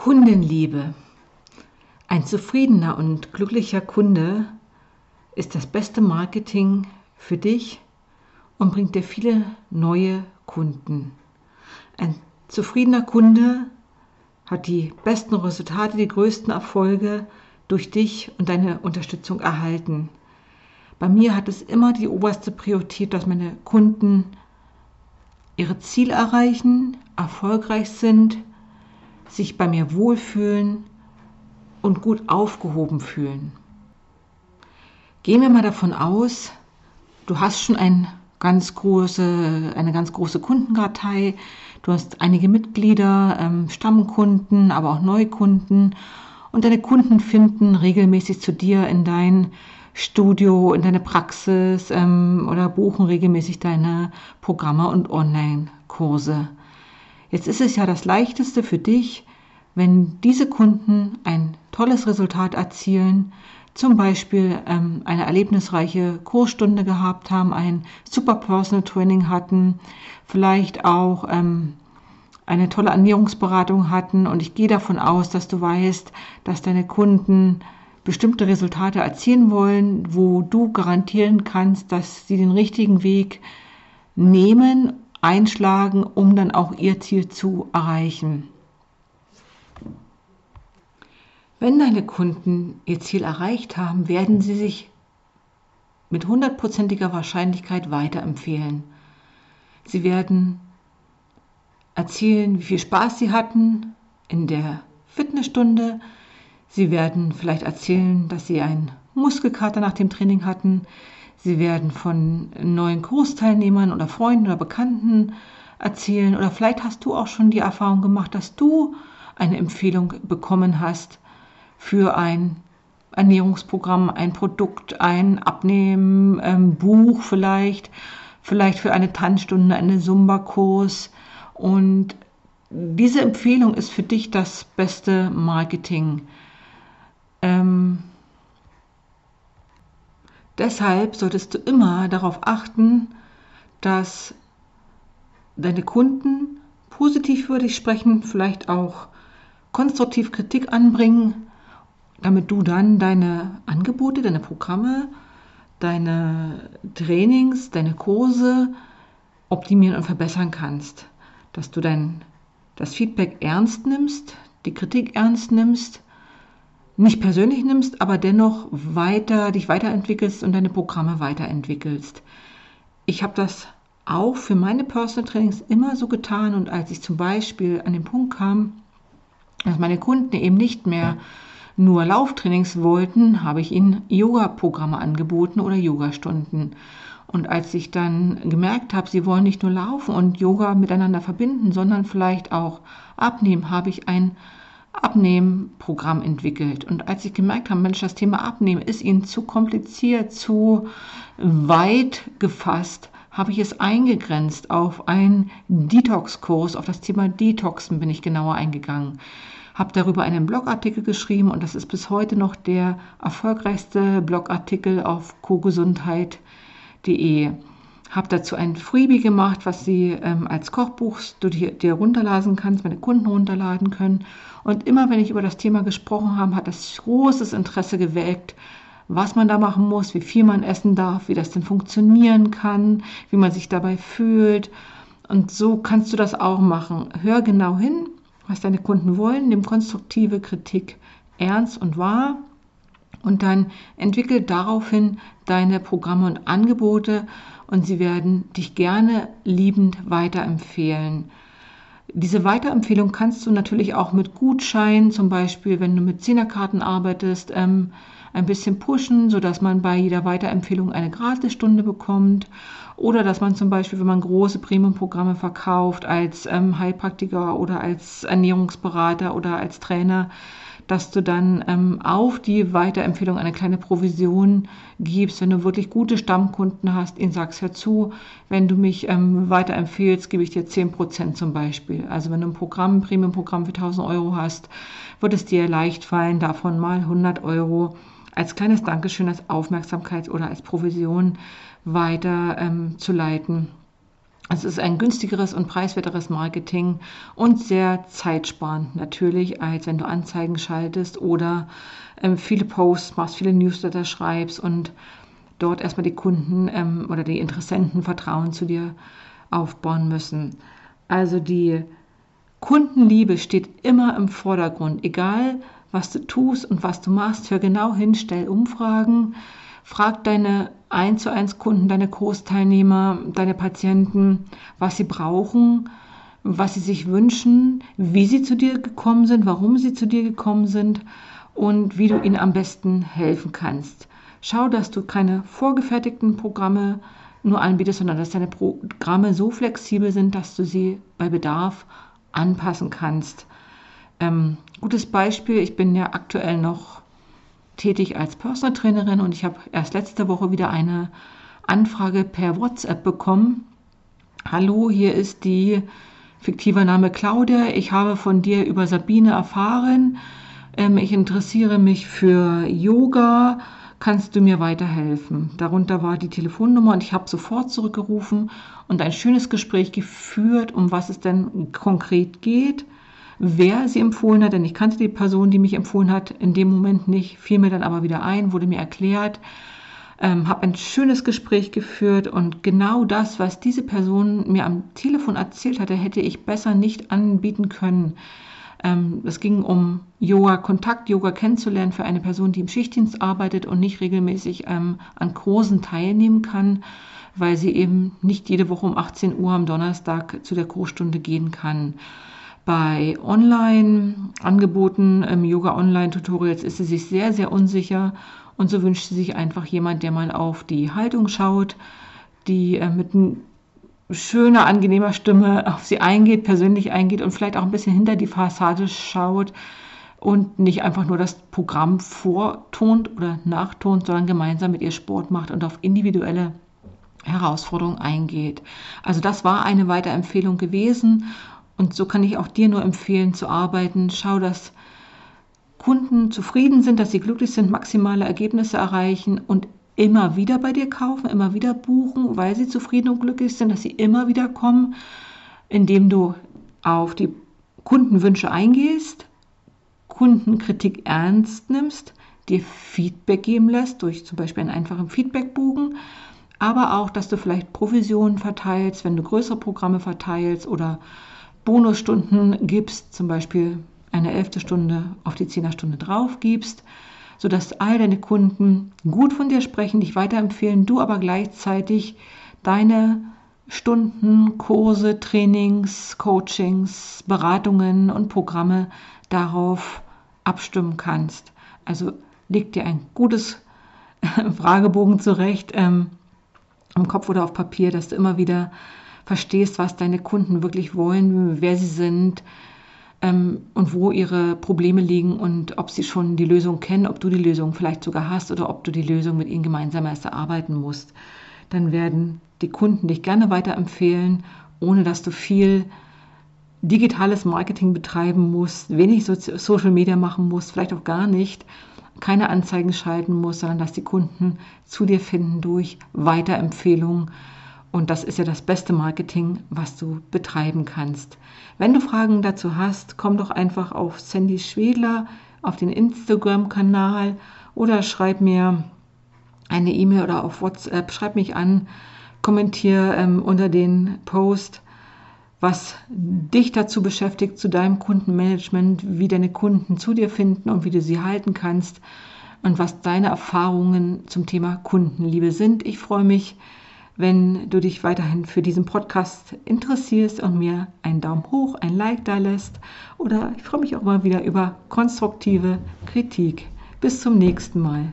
Kundenliebe. Ein zufriedener und glücklicher Kunde ist das beste Marketing für dich und bringt dir viele neue Kunden. Ein zufriedener Kunde hat die besten Resultate, die größten Erfolge durch dich und deine Unterstützung erhalten. Bei mir hat es immer die oberste Priorität, dass meine Kunden ihre Ziele erreichen, erfolgreich sind, sich bei mir wohlfühlen und gut aufgehoben fühlen. Gehen wir mal davon aus, du hast schon ein ganz große, eine ganz große Kundenkartei, du hast einige Mitglieder, ähm, Stammkunden, aber auch Neukunden und deine Kunden finden regelmäßig zu dir in dein Studio, in deine Praxis ähm, oder buchen regelmäßig deine Programme und Online-Kurse. Jetzt ist es ja das Leichteste für dich, wenn diese Kunden ein tolles Resultat erzielen, zum Beispiel ähm, eine erlebnisreiche Kursstunde gehabt haben, ein super Personal Training hatten, vielleicht auch ähm, eine tolle Ernährungsberatung hatten. Und ich gehe davon aus, dass du weißt, dass deine Kunden bestimmte Resultate erzielen wollen, wo du garantieren kannst, dass sie den richtigen Weg nehmen einschlagen, um dann auch ihr Ziel zu erreichen. Wenn deine Kunden ihr Ziel erreicht haben, werden sie sich mit hundertprozentiger Wahrscheinlichkeit weiterempfehlen. Sie werden erzählen, wie viel Spaß sie hatten in der Fitnessstunde. Sie werden vielleicht erzählen, dass sie einen Muskelkater nach dem Training hatten. Sie werden von neuen Kursteilnehmern oder Freunden oder Bekannten erzählen. Oder vielleicht hast du auch schon die Erfahrung gemacht, dass du eine Empfehlung bekommen hast für ein Ernährungsprogramm, ein Produkt, ein Abnehmen-Buch ähm, vielleicht, vielleicht für eine Tanzstunde, einen Zumba-Kurs. Und diese Empfehlung ist für dich das beste Marketing. Ähm, Deshalb solltest du immer darauf achten, dass deine Kunden positiv über dich sprechen, vielleicht auch konstruktiv Kritik anbringen, damit du dann deine Angebote, deine Programme, deine Trainings, deine Kurse optimieren und verbessern kannst. Dass du dein, das Feedback ernst nimmst, die Kritik ernst nimmst nicht persönlich nimmst, aber dennoch weiter, dich weiterentwickelst und deine Programme weiterentwickelst. Ich habe das auch für meine Personal Trainings immer so getan und als ich zum Beispiel an den Punkt kam, dass meine Kunden eben nicht mehr nur Lauftrainings wollten, habe ich ihnen Yoga-Programme angeboten oder Yogastunden. Und als ich dann gemerkt habe, sie wollen nicht nur laufen und Yoga miteinander verbinden, sondern vielleicht auch abnehmen, habe ich ein Abnehmprogramm entwickelt. Und als ich gemerkt habe, Mensch, das Thema Abnehmen ist Ihnen zu kompliziert, zu weit gefasst, habe ich es eingegrenzt auf einen Detox-Kurs, auf das Thema Detoxen bin ich genauer eingegangen. Habe darüber einen Blogartikel geschrieben und das ist bis heute noch der erfolgreichste Blogartikel auf cogesundheit.de habe dazu ein Freebie gemacht, was sie ähm, als Kochbuch du dir, dir runterladen kannst, meine Kunden runterladen können. Und immer wenn ich über das Thema gesprochen habe, hat das großes Interesse geweckt, was man da machen muss, wie viel man essen darf, wie das denn funktionieren kann, wie man sich dabei fühlt. Und so kannst du das auch machen. Hör genau hin, was deine Kunden wollen, nimm konstruktive Kritik ernst und wahr und dann entwickel daraufhin deine Programme und Angebote und sie werden dich gerne liebend weiterempfehlen. Diese Weiterempfehlung kannst du natürlich auch mit Gutscheinen, zum Beispiel wenn du mit Zehnerkarten arbeitest, ähm, ein bisschen pushen, sodass man bei jeder Weiterempfehlung eine Gratisstunde bekommt. Oder dass man zum Beispiel, wenn man große Premium-Programme verkauft, als ähm, Heilpraktiker oder als Ernährungsberater oder als Trainer, dass du dann ähm, auf die Weiterempfehlung eine kleine Provision gibst, wenn du wirklich gute Stammkunden hast, ihnen sagst hör wenn du mich ähm, weiterempfehlst, gebe ich dir 10% zum Beispiel. Also wenn du ein Programm, ein Premium-Programm für 1000 Euro hast, wird es dir leicht fallen, davon mal 100 Euro als kleines Dankeschön, als Aufmerksamkeit oder als Provision weiter ähm, zu leiten. Es ist ein günstigeres und preiswerteres Marketing und sehr zeitsparend natürlich, als wenn du Anzeigen schaltest oder ähm, viele Posts machst, viele Newsletter schreibst und dort erstmal die Kunden ähm, oder die Interessenten Vertrauen zu dir aufbauen müssen. Also die Kundenliebe steht immer im Vordergrund, egal was du tust und was du machst. Hör genau hin, stell Umfragen, frag deine 1 zu 1 Kunden, deine Kursteilnehmer, deine Patienten, was sie brauchen, was sie sich wünschen, wie sie zu dir gekommen sind, warum sie zu dir gekommen sind und wie du ihnen am besten helfen kannst. Schau, dass du keine vorgefertigten Programme nur anbietest, sondern dass deine Programme so flexibel sind, dass du sie bei Bedarf anpassen kannst. Ähm, gutes Beispiel, ich bin ja aktuell noch tätig als Personal Trainerin und ich habe erst letzte Woche wieder eine Anfrage per WhatsApp bekommen. Hallo, hier ist die fiktive Name Claudia. Ich habe von dir über Sabine erfahren. Ähm, ich interessiere mich für Yoga. Kannst du mir weiterhelfen? Darunter war die Telefonnummer und ich habe sofort zurückgerufen und ein schönes Gespräch geführt, um was es denn konkret geht wer sie empfohlen hat, denn ich kannte die Person, die mich empfohlen hat, in dem Moment nicht, fiel mir dann aber wieder ein, wurde mir erklärt, ähm, habe ein schönes Gespräch geführt und genau das, was diese Person mir am Telefon erzählt hatte, hätte ich besser nicht anbieten können. Ähm, es ging um Yoga, Kontakt, Yoga kennenzulernen für eine Person, die im Schichtdienst arbeitet und nicht regelmäßig ähm, an Kursen teilnehmen kann, weil sie eben nicht jede Woche um 18 Uhr am Donnerstag zu der Kursstunde gehen kann. Bei Online-Angeboten, ähm, Yoga-Online-Tutorials ist sie sich sehr, sehr unsicher und so wünscht sie sich einfach jemand, der mal auf die Haltung schaut, die äh, mit schöner, angenehmer Stimme auf sie eingeht, persönlich eingeht und vielleicht auch ein bisschen hinter die Fassade schaut und nicht einfach nur das Programm vortont oder nachtont, sondern gemeinsam mit ihr Sport macht und auf individuelle Herausforderungen eingeht. Also das war eine Weiterempfehlung gewesen und so kann ich auch dir nur empfehlen zu arbeiten. Schau, dass Kunden zufrieden sind, dass sie glücklich sind, maximale Ergebnisse erreichen und immer wieder bei dir kaufen, immer wieder buchen, weil sie zufrieden und glücklich sind, dass sie immer wieder kommen, indem du auf die Kundenwünsche eingehst, Kundenkritik ernst nimmst, dir Feedback geben lässt durch zum Beispiel einen einfachen Feedbackbogen, aber auch, dass du vielleicht Provisionen verteilst, wenn du größere Programme verteilst oder Bonusstunden gibst, zum Beispiel eine elfte Stunde auf die Zehnerstunde drauf gibst, sodass all deine Kunden gut von dir sprechen, dich weiterempfehlen, du aber gleichzeitig deine Stunden, Kurse, Trainings, Coachings, Beratungen und Programme darauf abstimmen kannst. Also leg dir ein gutes Fragebogen zurecht ähm, im Kopf oder auf Papier, dass du immer wieder verstehst, was deine Kunden wirklich wollen, wer sie sind ähm, und wo ihre Probleme liegen und ob sie schon die Lösung kennen, ob du die Lösung vielleicht sogar hast oder ob du die Lösung mit ihnen gemeinsam erst erarbeiten musst. Dann werden die Kunden dich gerne weiterempfehlen, ohne dass du viel digitales Marketing betreiben musst, wenig Social Media machen musst, vielleicht auch gar nicht, keine Anzeigen schalten musst, sondern dass die Kunden zu dir finden durch Weiterempfehlungen und das ist ja das beste Marketing, was du betreiben kannst. Wenn du Fragen dazu hast, komm doch einfach auf Sandy Schwedler auf den Instagram-Kanal oder schreib mir eine E-Mail oder auf WhatsApp, schreib mich an, kommentier ähm, unter den Post, was dich dazu beschäftigt, zu deinem Kundenmanagement, wie deine Kunden zu dir finden und wie du sie halten kannst und was deine Erfahrungen zum Thema Kundenliebe sind. Ich freue mich, wenn du dich weiterhin für diesen Podcast interessierst und mir einen Daumen hoch, ein Like da lässt. Oder ich freue mich auch mal wieder über konstruktive Kritik. Bis zum nächsten Mal.